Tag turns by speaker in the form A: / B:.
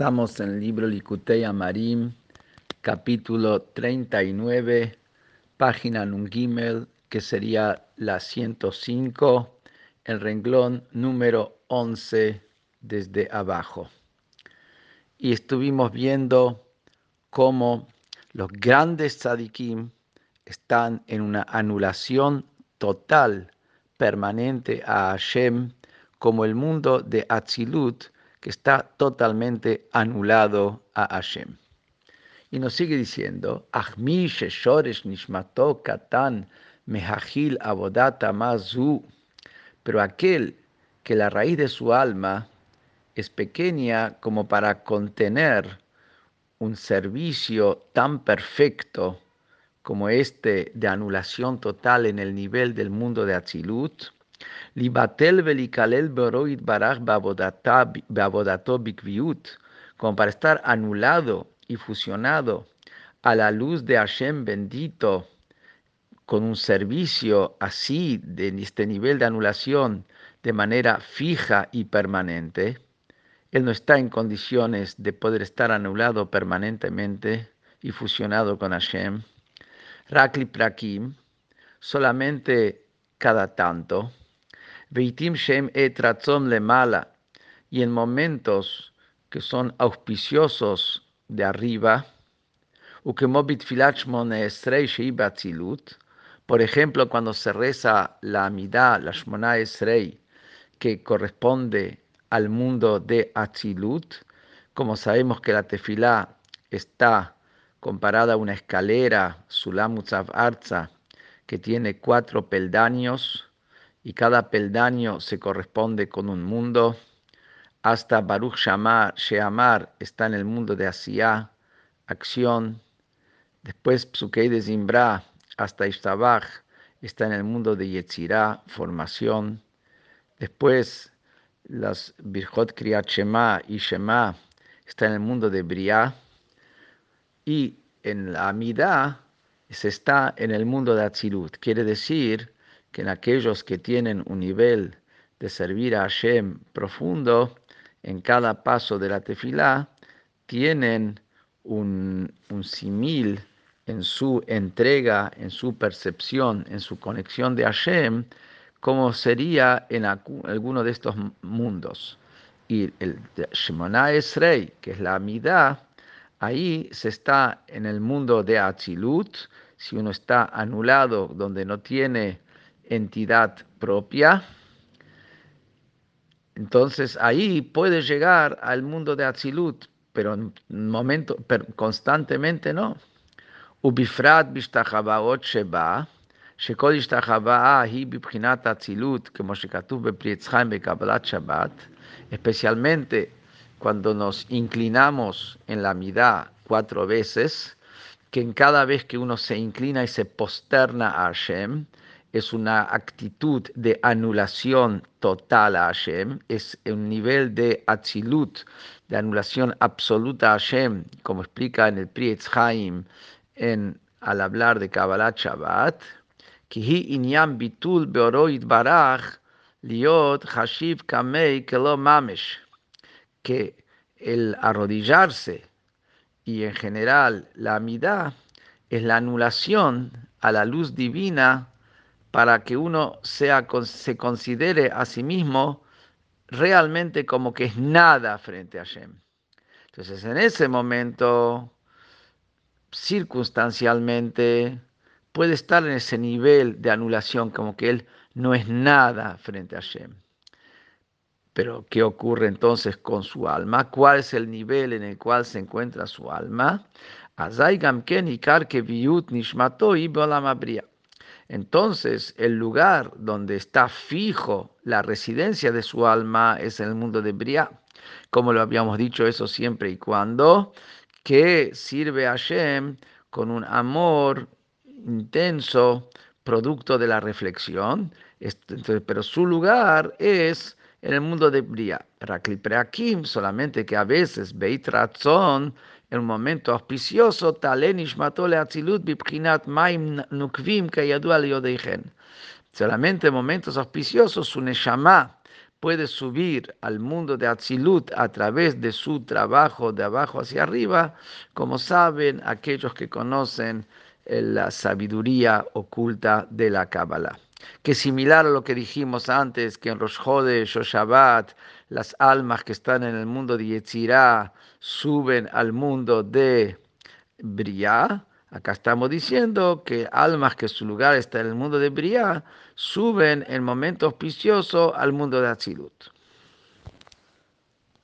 A: Estamos en el libro Likutei Amarim, capítulo 39, página Nungimel, que sería la 105, el renglón número 11 desde abajo. Y estuvimos viendo cómo los grandes tzadikim están en una anulación total, permanente a Hashem, como el mundo de Atzilut, que está totalmente anulado a Hashem. Y nos sigue diciendo, katan mehachil abodata mazu, pero aquel que la raíz de su alma es pequeña como para contener un servicio tan perfecto como este de anulación total en el nivel del mundo de Atzilut, Libatel velikalel boroid baraj babodato bikviut, como para estar anulado y fusionado a la luz de Hashem bendito, con un servicio así, de este nivel de anulación, de manera fija y permanente, él no está en condiciones de poder estar anulado permanentemente y fusionado con Hashem. Rakli Prakim, solamente cada tanto, Veitim Shem et le mala, y en momentos que son auspiciosos de arriba, por ejemplo, cuando se reza la Amidad, la Shmona Esrei, que corresponde al mundo de Atzilut, como sabemos que la tefilá está comparada a una escalera, Sulam Arza, que tiene cuatro peldaños, y cada peldaño se corresponde con un mundo. Hasta Baruch Shamar, Sheamar está en el mundo de Asiá, acción. Después Psukei de Zimbra hasta Ishtabach está en el mundo de Yetzirah, formación. Después las Birjot Kriyat Shema y Shema está en el mundo de Briah. Y en la Amidah se está en el mundo de Atzilut. Quiere decir que en aquellos que tienen un nivel de servir a Hashem profundo, en cada paso de la tefilá, tienen un, un simil en su entrega, en su percepción, en su conexión de Hashem, como sería en alguno de estos mundos. Y el Shemona Esrei, que es la Amidad, ahí se está en el mundo de Atzilut, si uno está anulado, donde no tiene entidad propia, entonces ahí puede llegar al mundo de Atzilut, pero en momento, pero constantemente no. ובפרט בהשתחוואות שבה, שכל השתחוואה היא בבחינת אצילות, כמו שכתוב בפרי עץ חיים בקבלת שבת, especialmente cuando nos inclinamos en la midá cuatro veces, que en cada vez que uno se inclina y se posterna a Hashem, es una actitud de anulación total a Hashem, es un nivel de atzilut, de anulación absoluta a Hashem, como explica en el Pri Haim en, al hablar de Kabbalah Shabbat, bitul barach liot hashiv kamei kelo mamesh, que el arrodillarse y en general la amidad es la anulación a la luz divina para que uno sea, se considere a sí mismo realmente como que es nada frente a Hashem. Entonces, en ese momento, circunstancialmente, puede estar en ese nivel de anulación, como que él no es nada frente a Hashem. Pero, ¿qué ocurre entonces con su alma? ¿Cuál es el nivel en el cual se encuentra su alma? Entonces, el lugar donde está fijo la residencia de su alma es en el mundo de Briah. Como lo habíamos dicho, eso siempre y cuando que sirve a Hashem con un amor intenso, producto de la reflexión. pero su lugar es en el mundo de. Rakli solamente que a veces Beit Ratzon en un momento auspicioso, maim nukvim Solamente en momentos auspiciosos, su neshama puede subir al mundo de Atzilut a través de su trabajo de abajo hacia arriba, como saben aquellos que conocen eh, la sabiduría oculta de la Kabbalah. Que similar a lo que dijimos antes, que en Rosh Chodesh o las almas que están en el mundo de Yetzirah suben al mundo de Briah, Acá estamos diciendo que almas que su lugar está en el mundo de Briah suben en momento auspicioso al mundo de Atzilut.